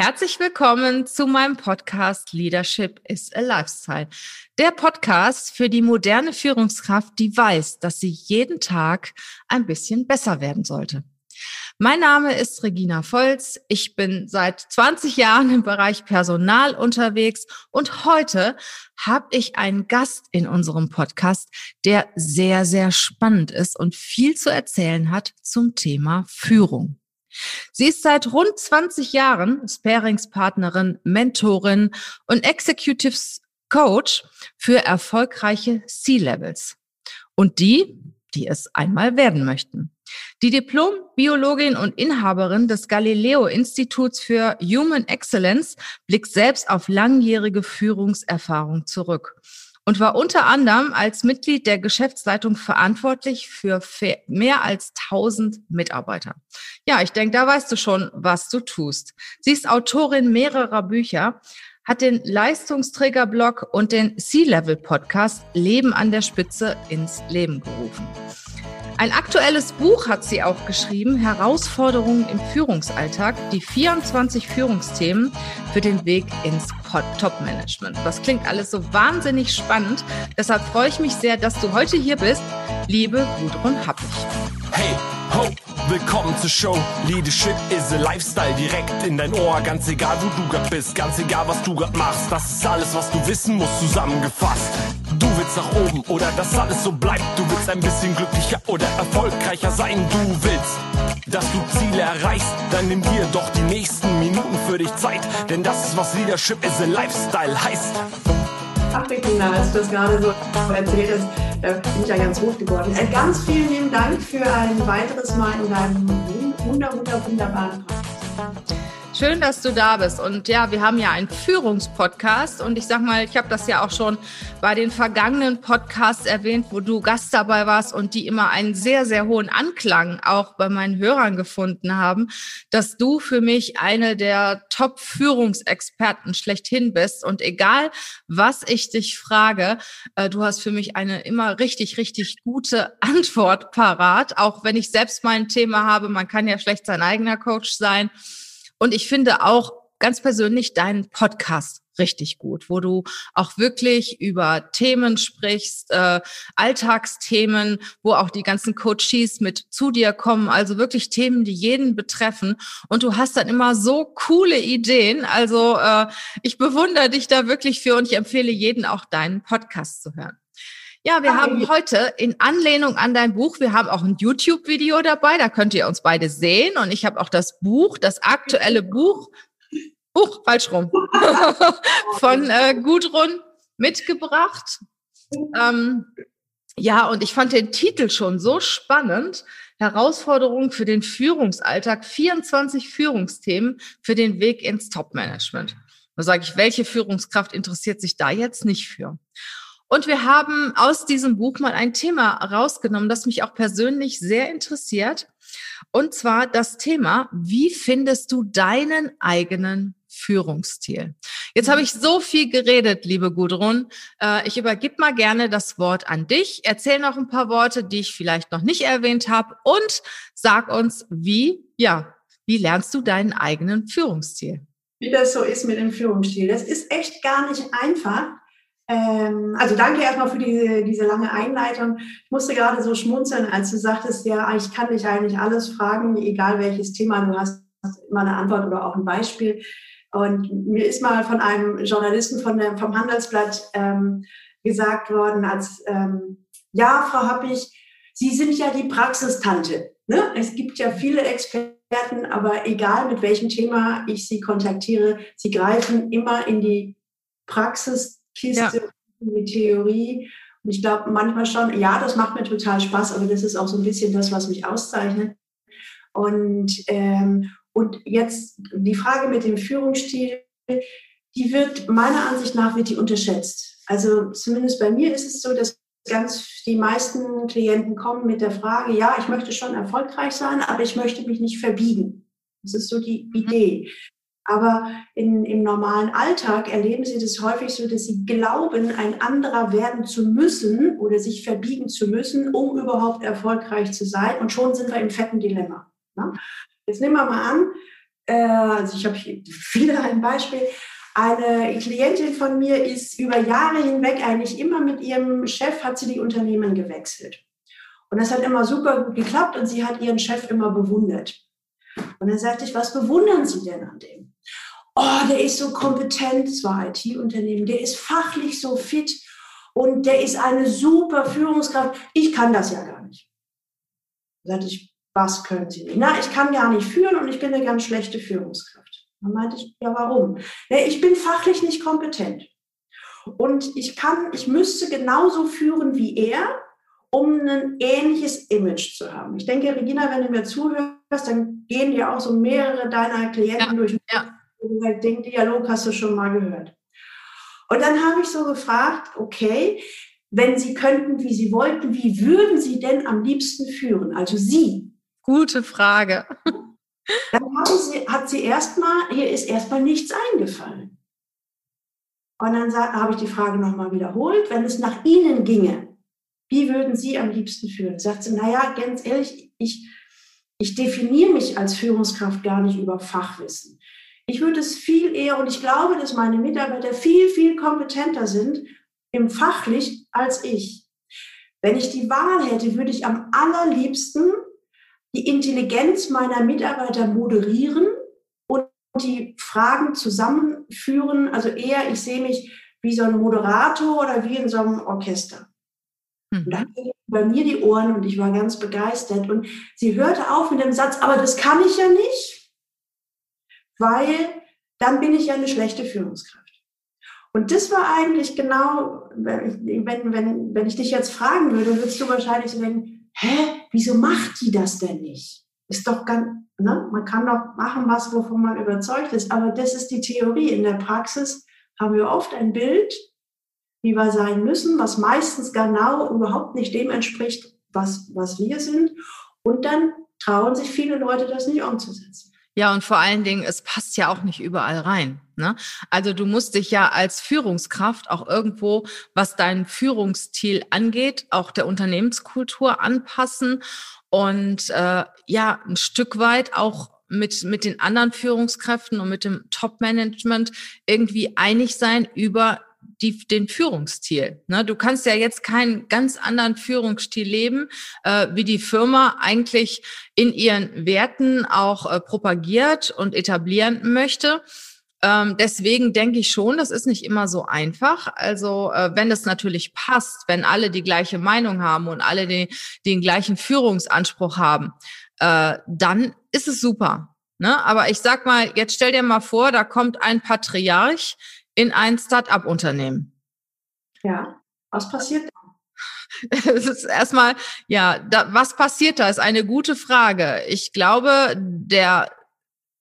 Herzlich willkommen zu meinem Podcast Leadership is a Lifestyle. Der Podcast für die moderne Führungskraft, die weiß, dass sie jeden Tag ein bisschen besser werden sollte. Mein Name ist Regina Volz. Ich bin seit 20 Jahren im Bereich Personal unterwegs und heute habe ich einen Gast in unserem Podcast, der sehr, sehr spannend ist und viel zu erzählen hat zum Thema Führung. Sie ist seit rund 20 Jahren Sparingspartnerin, Mentorin und Executive Coach für erfolgreiche C-Levels. Und die, die es einmal werden möchten. Die Diplom-Biologin und Inhaberin des Galileo-Instituts für Human Excellence blickt selbst auf langjährige Führungserfahrung zurück und war unter anderem als Mitglied der Geschäftsleitung verantwortlich für mehr als 1000 Mitarbeiter. Ja, ich denke, da weißt du schon, was du tust. Sie ist Autorin mehrerer Bücher, hat den Leistungsträgerblog und den C-Level-Podcast Leben an der Spitze ins Leben gerufen. Ein aktuelles Buch hat sie auch geschrieben, Herausforderungen im Führungsalltag, die 24 Führungsthemen für den Weg ins Top-Management. Das klingt alles so wahnsinnig spannend. Deshalb freue ich mich sehr, dass du heute hier bist, liebe Gudrun Happig. Hey, ho, willkommen zur Show. Leadership is a Lifestyle direkt in dein Ohr. Ganz egal, wo du grad bist, ganz egal, was du grad machst. Das ist alles, was du wissen musst, zusammengefasst. Willst nach oben oder dass alles so bleibt. Du willst ein bisschen glücklicher oder erfolgreicher sein. Du willst, dass du Ziele erreichst. Dann nimm dir doch die nächsten Minuten für dich Zeit. Denn das ist, was Leadership is a Lifestyle heißt. Regina, als du das gerade so erzählt hast, da bin ich ja ganz rot geworden. Äh, ganz vielen lieben Dank für ein weiteres Mal in deinem wunder, wunder, wunderbaren Podcast. Schön, dass du da bist. Und ja, wir haben ja einen Führungspodcast. Und ich sag mal, ich habe das ja auch schon bei den vergangenen Podcasts erwähnt, wo du Gast dabei warst und die immer einen sehr, sehr hohen Anklang auch bei meinen Hörern gefunden haben, dass du für mich eine der Top-Führungsexperten schlechthin bist. Und egal, was ich dich frage, äh, du hast für mich eine immer richtig, richtig gute Antwort parat. Auch wenn ich selbst mein Thema habe, man kann ja schlecht sein eigener Coach sein. Und ich finde auch ganz persönlich deinen Podcast richtig gut, wo du auch wirklich über Themen sprichst, äh, Alltagsthemen, wo auch die ganzen Coaches mit zu dir kommen, also wirklich Themen, die jeden betreffen. Und du hast dann immer so coole Ideen. Also äh, ich bewundere dich da wirklich für und ich empfehle jeden auch deinen Podcast zu hören. Ja, wir haben heute in Anlehnung an dein Buch, wir haben auch ein YouTube-Video dabei, da könnt ihr uns beide sehen. Und ich habe auch das Buch, das aktuelle Buch, Buch, falsch rum, von äh, Gudrun mitgebracht. Ähm, ja, und ich fand den Titel schon so spannend. Herausforderungen für den Führungsalltag, 24 Führungsthemen für den Weg ins Top-Management. Da sage ich, welche Führungskraft interessiert sich da jetzt nicht für? Und wir haben aus diesem Buch mal ein Thema rausgenommen, das mich auch persönlich sehr interessiert. Und zwar das Thema, wie findest du deinen eigenen Führungsstil? Jetzt habe ich so viel geredet, liebe Gudrun. Äh, ich übergebe mal gerne das Wort an dich. Erzähl noch ein paar Worte, die ich vielleicht noch nicht erwähnt habe und sag uns, wie, ja, wie lernst du deinen eigenen Führungsstil? Wie das so ist mit dem Führungsstil. Das ist echt gar nicht einfach. Ähm, also danke erstmal für diese, diese lange Einleitung. Ich musste gerade so schmunzeln, als du sagtest, ja, ich kann dich eigentlich alles fragen, egal welches Thema du hast, immer eine Antwort oder auch ein Beispiel. Und mir ist mal von einem Journalisten von der, vom Handelsblatt ähm, gesagt worden, als ähm, ja, Frau Happig, Sie sind ja die Praxistante. Ne? Es gibt ja viele Experten, aber egal mit welchem Thema ich Sie kontaktiere, Sie greifen immer in die Praxis Kiste, ja. die Theorie. Und ich glaube manchmal schon, ja, das macht mir total Spaß, aber das ist auch so ein bisschen das, was mich auszeichnet. Und, ähm, und jetzt die Frage mit dem Führungsstil, die wird meiner Ansicht nach wird die unterschätzt. Also zumindest bei mir ist es so, dass ganz die meisten Klienten kommen mit der Frage, ja, ich möchte schon erfolgreich sein, aber ich möchte mich nicht verbiegen. Das ist so die mhm. Idee. Aber in, im normalen Alltag erleben sie das häufig so, dass sie glauben, ein anderer werden zu müssen oder sich verbiegen zu müssen, um überhaupt erfolgreich zu sein. Und schon sind wir im fetten Dilemma. Ne? Jetzt nehmen wir mal an, äh, also ich habe hier wieder ein Beispiel. Eine Klientin von mir ist über Jahre hinweg eigentlich immer mit ihrem Chef, hat sie die Unternehmen gewechselt. Und das hat immer super gut geklappt und sie hat ihren Chef immer bewundert. Und dann sagte ich, was bewundern Sie denn an dem? Oh, der ist so kompetent, es war IT-Unternehmen, der ist fachlich so fit und der ist eine super Führungskraft. Ich kann das ja gar nicht. Da sagte ich, was können Sie nicht? Na, ich kann gar nicht führen und ich bin eine ganz schlechte Führungskraft. Dann meinte ich, ja, warum? Ja, ich bin fachlich nicht kompetent. Und ich kann, ich müsste genauso führen wie er, um ein ähnliches Image zu haben. Ich denke, Regina, wenn du mir zuhörst, dann gehen dir auch so mehrere deiner Klienten ja, durch ja. Den Dialog hast du schon mal gehört. Und dann habe ich so gefragt, okay, wenn Sie könnten, wie Sie wollten, wie würden Sie denn am liebsten führen? Also Sie. Gute Frage. Dann sie, hat sie erstmal, ihr ist erstmal nichts eingefallen. Und dann habe ich die Frage nochmal wiederholt, wenn es nach Ihnen ginge, wie würden Sie am liebsten führen? Sagt sie, naja, ganz ehrlich, ich, ich definiere mich als Führungskraft gar nicht über Fachwissen. Ich würde es viel eher, und ich glaube, dass meine Mitarbeiter viel, viel kompetenter sind im Fachlich als ich. Wenn ich die Wahl hätte, würde ich am allerliebsten die Intelligenz meiner Mitarbeiter moderieren und die Fragen zusammenführen. Also eher, ich sehe mich wie so ein Moderator oder wie in so einem Orchester. Mhm. Und dann bei mir die Ohren und ich war ganz begeistert. Und sie hörte auf mit dem Satz, aber das kann ich ja nicht, weil dann bin ich ja eine schlechte Führungskraft. Und das war eigentlich genau, wenn, wenn, wenn ich dich jetzt fragen würde, würdest du wahrscheinlich so denken, hä, wieso macht die das denn nicht? Ist doch ganz, ne? man kann doch machen, was, wovon man überzeugt ist. Aber das ist die Theorie. In der Praxis haben wir oft ein Bild, wie wir sein müssen, was meistens genau überhaupt nicht dem entspricht, was, was wir sind. Und dann trauen sich viele Leute, das nicht umzusetzen. Ja, und vor allen Dingen, es passt ja auch nicht überall rein. Ne? Also du musst dich ja als Führungskraft auch irgendwo, was deinen Führungsstil angeht, auch der Unternehmenskultur anpassen und äh, ja, ein Stück weit auch mit, mit den anderen Führungskräften und mit dem Top-Management irgendwie einig sein über die, den Führungsstil. Ne? Du kannst ja jetzt keinen ganz anderen Führungsstil leben, äh, wie die Firma eigentlich in ihren Werten auch äh, propagiert und etablieren möchte. Ähm, deswegen denke ich schon, das ist nicht immer so einfach. Also äh, wenn es natürlich passt, wenn alle die gleiche Meinung haben und alle den, den gleichen Führungsanspruch haben, äh, dann ist es super. Ne? Aber ich sag mal, jetzt stell dir mal vor, da kommt ein Patriarch, in ein Start-up-Unternehmen? Ja, was passiert da? Es ist erstmal, ja, da, was passiert da, ist eine gute Frage. Ich glaube, der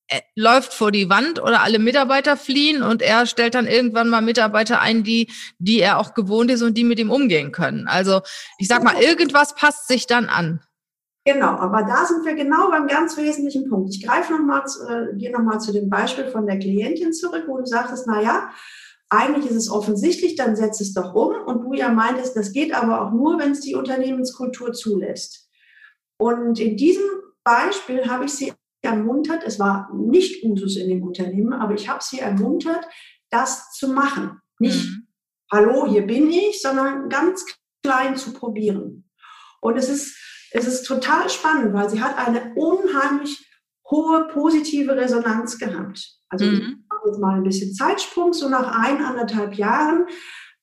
äh, läuft vor die Wand oder alle Mitarbeiter fliehen und er stellt dann irgendwann mal Mitarbeiter ein, die, die er auch gewohnt ist und die mit ihm umgehen können. Also ich sag mal, irgendwas passt sich dann an. Genau, aber da sind wir genau beim ganz wesentlichen Punkt. Ich greife nochmal, äh, gehe nochmal zu dem Beispiel von der Klientin zurück, wo du sagtest, na ja, eigentlich ist es offensichtlich, dann setz es doch um. Und du ja meintest, das geht aber auch nur, wenn es die Unternehmenskultur zulässt. Und in diesem Beispiel habe ich sie ermuntert, es war nicht Usus in dem Unternehmen, aber ich habe sie ermuntert, das zu machen. Nicht, mhm. hallo, hier bin ich, sondern ganz klein zu probieren. Und es ist es ist total spannend, weil sie hat eine unheimlich hohe positive Resonanz gehabt. Also mhm. jetzt mal ein bisschen Zeitsprung, so nach ein, anderthalb Jahren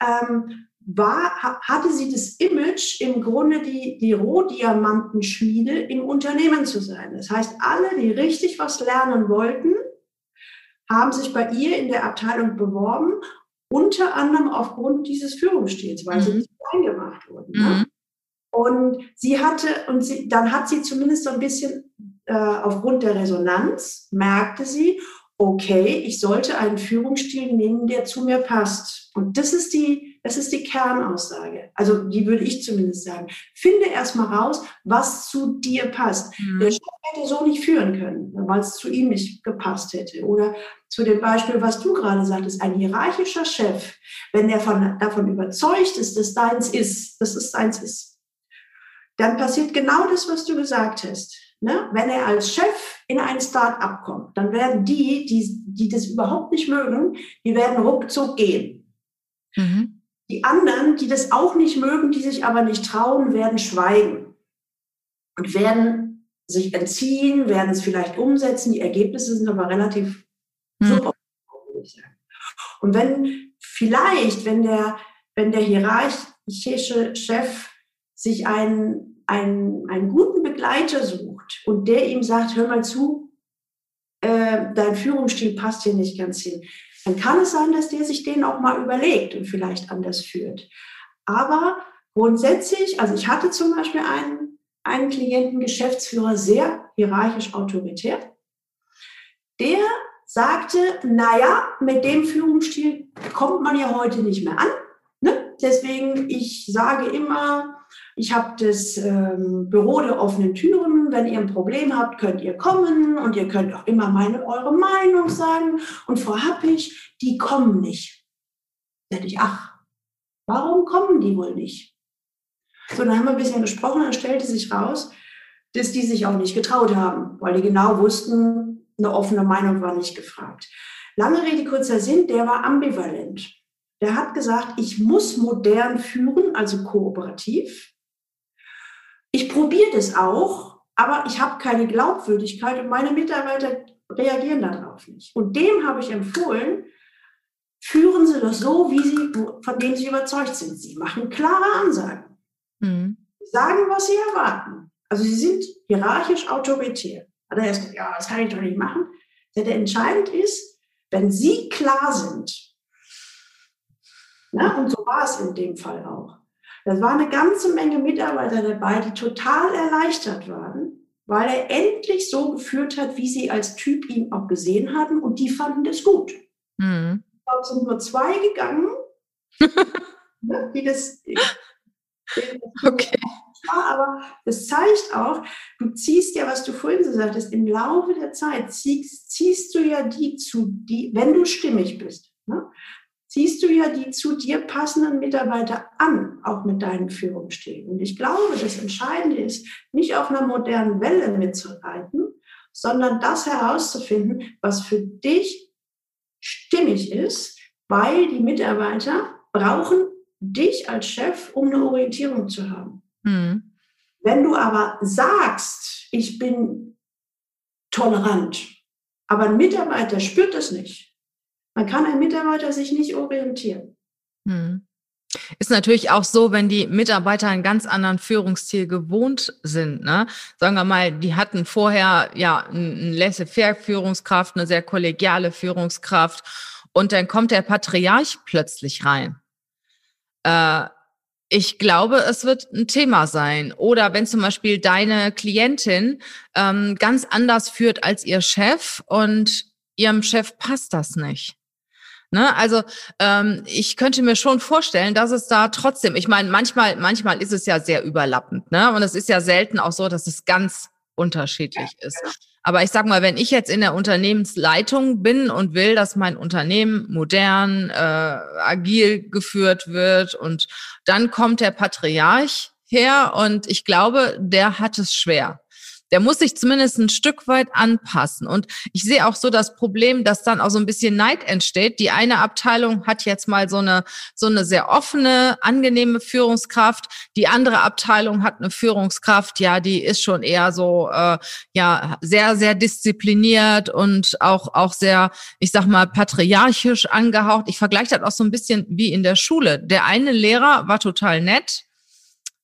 ähm, war, hatte sie das Image, im Grunde die, die Rohdiamantenschmiede im Unternehmen zu sein. Das heißt, alle, die richtig was lernen wollten, haben sich bei ihr in der Abteilung beworben, unter anderem aufgrund dieses Führungsstils, weil mhm. sie nicht eingemacht wurden. Ne? Mhm. Ne? Und sie hatte, und sie, dann hat sie zumindest so ein bisschen äh, aufgrund der Resonanz, merkte sie, okay, ich sollte einen Führungsstil nehmen, der zu mir passt. Und das ist die, das ist die Kernaussage. Also die würde ich zumindest sagen. Finde erstmal raus, was zu dir passt. Mhm. Der Chef hätte so nicht führen können, weil es zu ihm nicht gepasst hätte. Oder zu dem Beispiel, was du gerade sagtest, ein hierarchischer Chef, wenn der von, davon überzeugt ist, dass deins ist, dass es deins ist, dann passiert genau das, was du gesagt hast. ne, wenn er als Chef in ein Start-up kommt, dann werden die, die, die das überhaupt nicht mögen, die werden ruckzuck gehen. Mhm. Die anderen, die das auch nicht mögen, die sich aber nicht trauen, werden schweigen und werden sich entziehen, werden es vielleicht umsetzen. Die Ergebnisse sind aber relativ mhm. super. Und wenn vielleicht, wenn der, wenn der hierarchische Chef sich einen, einen, einen guten Begleiter sucht und der ihm sagt, hör mal zu, äh, dein Führungsstil passt hier nicht ganz hin, dann kann es sein, dass der sich den auch mal überlegt und vielleicht anders führt. Aber grundsätzlich, also ich hatte zum Beispiel einen, einen Klienten, Geschäftsführer, sehr hierarchisch autoritär, der sagte, naja, mit dem Führungsstil kommt man ja heute nicht mehr an. Ne? Deswegen, ich sage immer, ich habe das ähm, Büro der offenen Türen. Wenn ihr ein Problem habt, könnt ihr kommen und ihr könnt auch immer meine, eure Meinung sagen. Und Frau Happig, die kommen nicht. Da dachte ich, ach, warum kommen die wohl nicht? So, dann haben wir ein bisschen gesprochen, dann stellte sich raus, dass die sich auch nicht getraut haben, weil die genau wussten, eine offene Meinung war nicht gefragt. Lange Rede, kurzer Sinn, der war ambivalent. Der hat gesagt, ich muss modern führen, also kooperativ. Ich probiere das auch, aber ich habe keine Glaubwürdigkeit und meine Mitarbeiter reagieren darauf nicht. Und dem habe ich empfohlen, führen Sie das so, wie Sie, von dem Sie überzeugt sind. Sie machen klare Ansagen. Mhm. Sagen, was Sie erwarten. Also Sie sind hierarchisch autoritär. Hat er erst gesagt, ja, das kann ich doch nicht machen. Der, der entscheidend ist, wenn Sie klar sind, na, und so war es in dem Fall auch. Da war eine ganze Menge Mitarbeiter dabei, die total erleichtert waren, weil er endlich so geführt hat, wie sie als Typ ihn auch gesehen hatten und die fanden das gut. Mhm. Es sind nur zwei gegangen, ne, die das. Okay aber das zeigt auch, du ziehst ja, was du vorhin so sagtest, im Laufe der Zeit ziehst, ziehst du ja die zu, die, wenn du stimmig bist, ne, ziehst du ja die zu dir passenden Mitarbeiter an, auch mit deinen Führungsstilen. Und ich glaube, das Entscheidende ist, nicht auf einer modernen Welle mitzureiten, sondern das herauszufinden, was für dich stimmig ist, weil die Mitarbeiter brauchen dich als Chef, um eine Orientierung zu haben. Mhm. Wenn du aber sagst, ich bin tolerant, aber ein Mitarbeiter spürt das nicht, dann kann ein Mitarbeiter sich nicht orientieren. Mhm. Ist natürlich auch so, wenn die Mitarbeiter einen ganz anderen Führungsstil gewohnt sind. Ne? Sagen wir mal, die hatten vorher ja eine laissez-faire-Führungskraft, eine sehr kollegiale Führungskraft und dann kommt der Patriarch plötzlich rein. Äh, ich glaube, es wird ein Thema sein. Oder wenn zum Beispiel deine Klientin ähm, ganz anders führt als ihr Chef und ihrem Chef passt das nicht. Ne? Also ähm, ich könnte mir schon vorstellen, dass es da trotzdem, ich meine, manchmal, manchmal ist es ja sehr überlappend, ne? Und es ist ja selten auch so, dass es ganz unterschiedlich ist. Aber ich sag mal, wenn ich jetzt in der Unternehmensleitung bin und will, dass mein Unternehmen modern, äh, agil geführt wird und dann kommt der Patriarch her und ich glaube, der hat es schwer der muss sich zumindest ein Stück weit anpassen. Und ich sehe auch so das Problem, dass dann auch so ein bisschen Neid entsteht. Die eine Abteilung hat jetzt mal so eine, so eine sehr offene, angenehme Führungskraft. Die andere Abteilung hat eine Führungskraft, ja, die ist schon eher so, äh, ja, sehr, sehr diszipliniert und auch, auch sehr, ich sag mal, patriarchisch angehaucht. Ich vergleiche das auch so ein bisschen wie in der Schule. Der eine Lehrer war total nett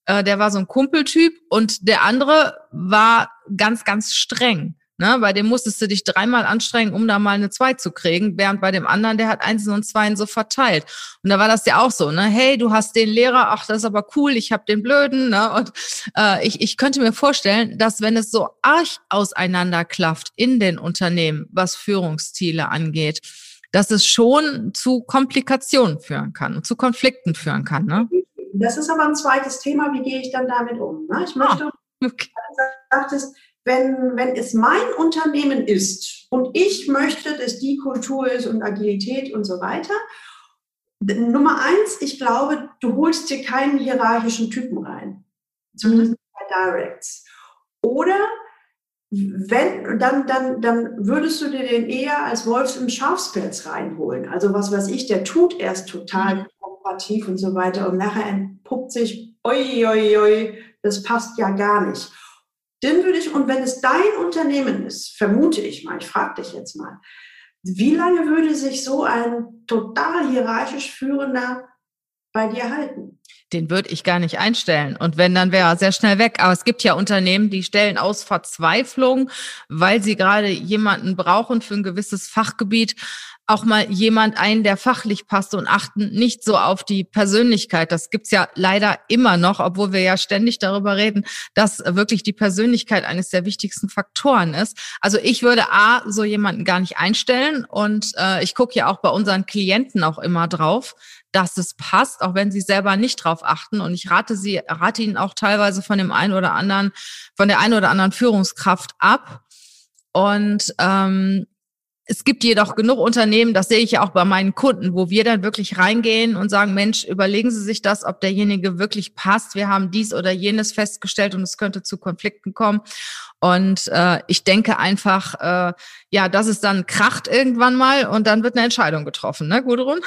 äh, der war so ein Kumpeltyp und der andere war ganz, ganz streng. Ne? Bei dem musstest du dich dreimal anstrengen, um da mal eine Zwei zu kriegen, während bei dem anderen, der hat Einsen und Zweien so verteilt. Und da war das ja auch so, ne? Hey, du hast den Lehrer, ach, das ist aber cool, ich habe den Blöden. Ne? Und äh, ich, ich könnte mir vorstellen, dass wenn es so arg auseinanderklafft in den Unternehmen, was Führungsstile angeht, dass es schon zu Komplikationen führen kann und zu Konflikten führen kann. Ne? Das ist aber ein zweites Thema, wie gehe ich dann damit um? Ne? Ich möchte, ah, okay. sagtest, wenn, wenn es mein Unternehmen ist und ich möchte, dass die Kultur ist und Agilität und so weiter, Nummer eins, ich glaube, du holst dir keinen hierarchischen Typen rein. Zumindest mhm. bei Directs. Oder wenn, dann, dann, dann würdest du dir den eher als Wolfs im Schafspelz reinholen. Also was weiß ich, der tut erst total mhm. Kooperativ und so weiter und nachher entpuppt sich, oi, oi, oi, das passt ja gar nicht. Den würde ich, und wenn es dein Unternehmen ist, vermute ich mal, ich frage dich jetzt mal, wie lange würde sich so ein total hierarchisch führender bei dir halten? Den würde ich gar nicht einstellen. Und wenn, dann wäre er sehr schnell weg. Aber es gibt ja Unternehmen, die stellen aus Verzweiflung, weil sie gerade jemanden brauchen für ein gewisses Fachgebiet, auch mal jemand ein, der fachlich passt und achten nicht so auf die Persönlichkeit. Das gibt's ja leider immer noch, obwohl wir ja ständig darüber reden, dass wirklich die Persönlichkeit eines der wichtigsten Faktoren ist. Also ich würde A, so jemanden gar nicht einstellen und äh, ich gucke ja auch bei unseren Klienten auch immer drauf, dass es passt, auch wenn sie selber nicht drauf achten. Und ich rate sie, rate ihnen auch teilweise von dem einen oder anderen, von der einen oder anderen Führungskraft ab. Und ähm, es gibt jedoch genug Unternehmen, das sehe ich ja auch bei meinen Kunden, wo wir dann wirklich reingehen und sagen, Mensch, überlegen Sie sich das, ob derjenige wirklich passt. Wir haben dies oder jenes festgestellt und es könnte zu Konflikten kommen. Und äh, ich denke einfach, äh, ja, dass es dann kracht irgendwann mal und dann wird eine Entscheidung getroffen, ne, Gudrun?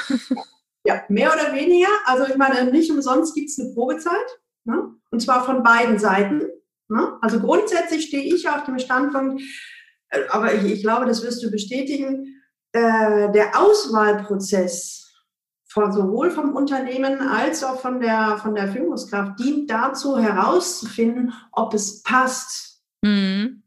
Ja, mehr oder weniger. Also ich meine, nicht umsonst gibt es eine Probezeit. Ne? Und zwar von beiden Seiten. Ne? Also grundsätzlich stehe ich auf dem Standpunkt, aber ich, ich glaube, das wirst du bestätigen, äh, der Auswahlprozess von sowohl vom Unternehmen als auch von der, von der Führungskraft dient dazu herauszufinden, ob es passt. Mhm.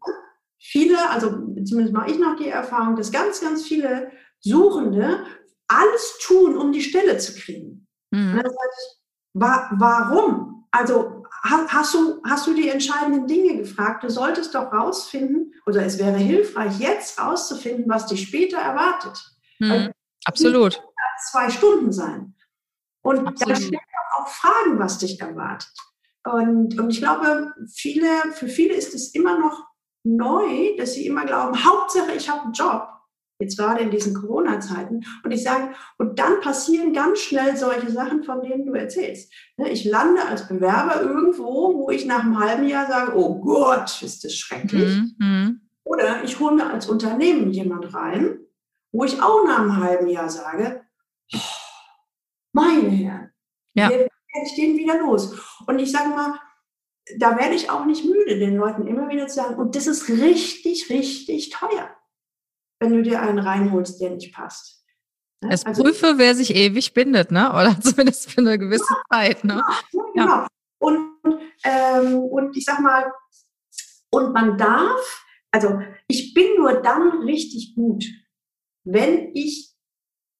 Viele, also zumindest mache ich noch die Erfahrung, dass ganz, ganz viele Suchende alles tun, um die Stelle zu kriegen. Mhm. Das heißt, wa warum? Also hast du, hast du die entscheidenden Dinge gefragt? Du solltest doch rausfinden, oder es wäre hilfreich, jetzt rauszufinden, was dich später erwartet. Mhm. Absolut. Zwei Stunden sein. Und Absolut. da stellen auch Fragen, was dich erwartet. Und, und ich glaube, viele, für viele ist es immer noch neu, dass sie immer glauben, Hauptsache ich habe einen Job jetzt gerade in diesen Corona-Zeiten. Und ich sage, und dann passieren ganz schnell solche Sachen, von denen du erzählst. Ne, ich lande als Bewerber irgendwo, wo ich nach einem halben Jahr sage, oh Gott, ist das schrecklich. Mhm. Oder ich hole mir als Unternehmen jemand rein, wo ich auch nach einem halben Jahr sage, oh, meine Herren, ja. werde ich den wieder los. Und ich sage mal, da werde ich auch nicht müde, den Leuten immer wieder zu sagen, und das ist richtig, richtig teuer wenn du dir einen reinholst, der nicht passt. Ne? Es also, prüfe, wer sich ewig bindet, ne? Oder zumindest für eine gewisse ja, Zeit, ne? Ja, genau. Ja. Und, ähm, und ich sag mal, und man darf, also ich bin nur dann richtig gut, wenn ich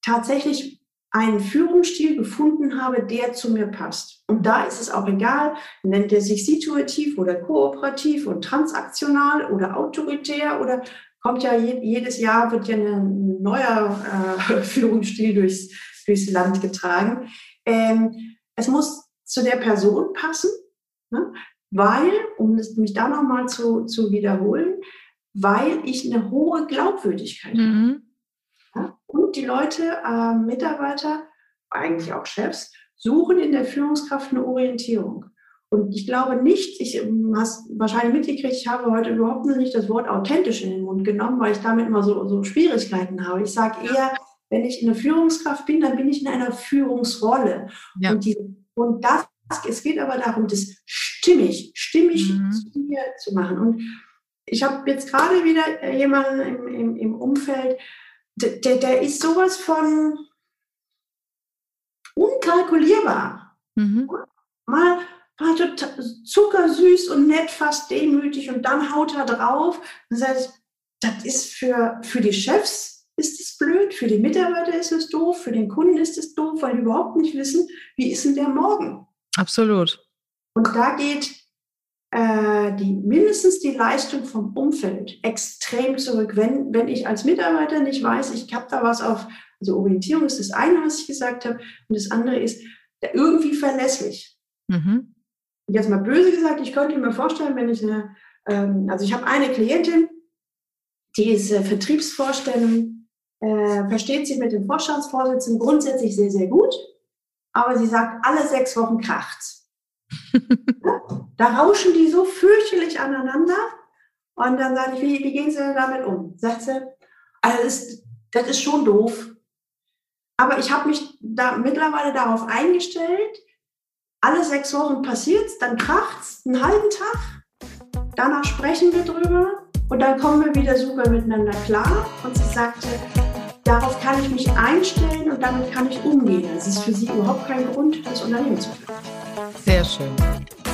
tatsächlich einen Führungsstil gefunden habe, der zu mir passt. Und da ist es auch egal, nennt er sich situativ oder kooperativ und transaktional oder autoritär oder kommt ja jedes Jahr, wird ja ein neuer äh, Führungsstil durchs, durchs Land getragen. Ähm, es muss zu der Person passen, ne? weil, um mich da nochmal zu, zu wiederholen, weil ich eine hohe Glaubwürdigkeit mhm. habe. Ja? Und die Leute, äh, Mitarbeiter, eigentlich auch Chefs, suchen in der Führungskraft eine Orientierung. Und ich glaube nicht, ich hast wahrscheinlich mitgekriegt, ich habe heute überhaupt nicht das Wort authentisch in den Mund genommen, weil ich damit immer so, so Schwierigkeiten habe. Ich sage eher, wenn ich eine Führungskraft bin, dann bin ich in einer Führungsrolle. Ja. Und, die, und das, es geht aber darum, das stimmig, stimmig mhm. zu mir zu machen. Und ich habe jetzt gerade wieder jemanden im, im, im Umfeld, der, der ist sowas von unkalkulierbar. Mhm. Mal war total zuckersüß und nett, fast demütig und dann haut er drauf. Das heißt, das ist für, für die Chefs ist es blöd, für die Mitarbeiter ist es doof, für den Kunden ist es doof, weil die überhaupt nicht wissen, wie ist denn der morgen. Absolut. Und da geht äh, die, mindestens die Leistung vom Umfeld extrem zurück. Wenn, wenn ich als Mitarbeiter nicht weiß, ich habe da was auf, also Orientierung ist das eine, was ich gesagt habe, und das andere ist irgendwie verlässlich. Mhm jetzt mal böse gesagt, ich könnte mir vorstellen, wenn ich eine, ähm, also ich habe eine Klientin, die ist äh, Vertriebsvorstellung, äh, versteht sich mit dem Vorstandsvorsitzenden grundsätzlich sehr, sehr gut, aber sie sagt, alle sechs Wochen kracht's. da rauschen die so fürchterlich aneinander Und dann sage ich, wie, wie gehen Sie denn damit um? Sagt sie, also das, ist, das ist schon doof. Aber ich habe mich da mittlerweile darauf eingestellt, alle sechs Wochen passiert dann kracht es einen halben Tag. Danach sprechen wir drüber und dann kommen wir wieder super miteinander klar. Und sie sagte, darauf kann ich mich einstellen und damit kann ich umgehen. Es ist für sie überhaupt kein Grund, das Unternehmen zu führen. Sehr schön.